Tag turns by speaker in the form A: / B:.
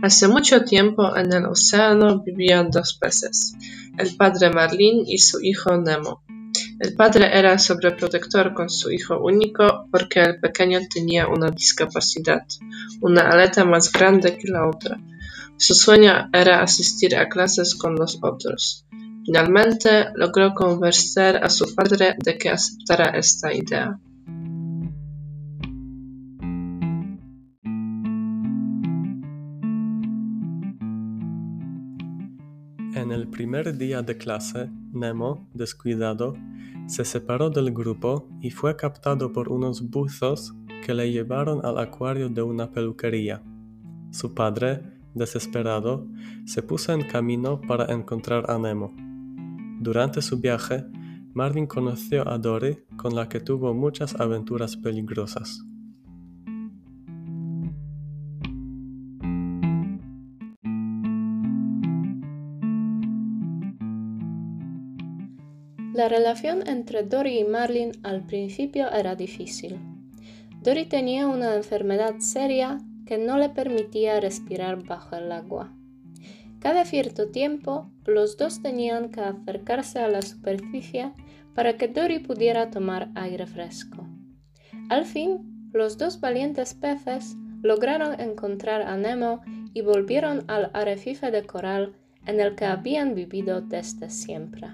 A: Hace mucho tiempo en el océano vivían dos peces, el padre Marlin y su hijo Nemo. El padre era sobreprotector con su hijo único porque el pequeño tenía una discapacidad, una aleta más grande que la otra. Su sueño era asistir a clases con los otros. Finalmente logró convencer a su padre de que aceptara esta idea.
B: En el primer día de clase, Nemo, descuidado, se separó del grupo y fue captado por unos buzos que le llevaron al acuario de una peluquería. Su padre, desesperado, se puso en camino para encontrar a Nemo. Durante su viaje, Marvin conoció a Dory, con la que tuvo muchas aventuras peligrosas.
C: La relación entre Dory y Marlin al principio era difícil. Dory tenía una enfermedad seria que no le permitía respirar bajo el agua. Cada cierto tiempo, los dos tenían que acercarse a la superficie para que Dory pudiera tomar aire fresco. Al fin, los dos valientes peces lograron encontrar a Nemo y volvieron al arrecife de coral en el que habían vivido desde siempre.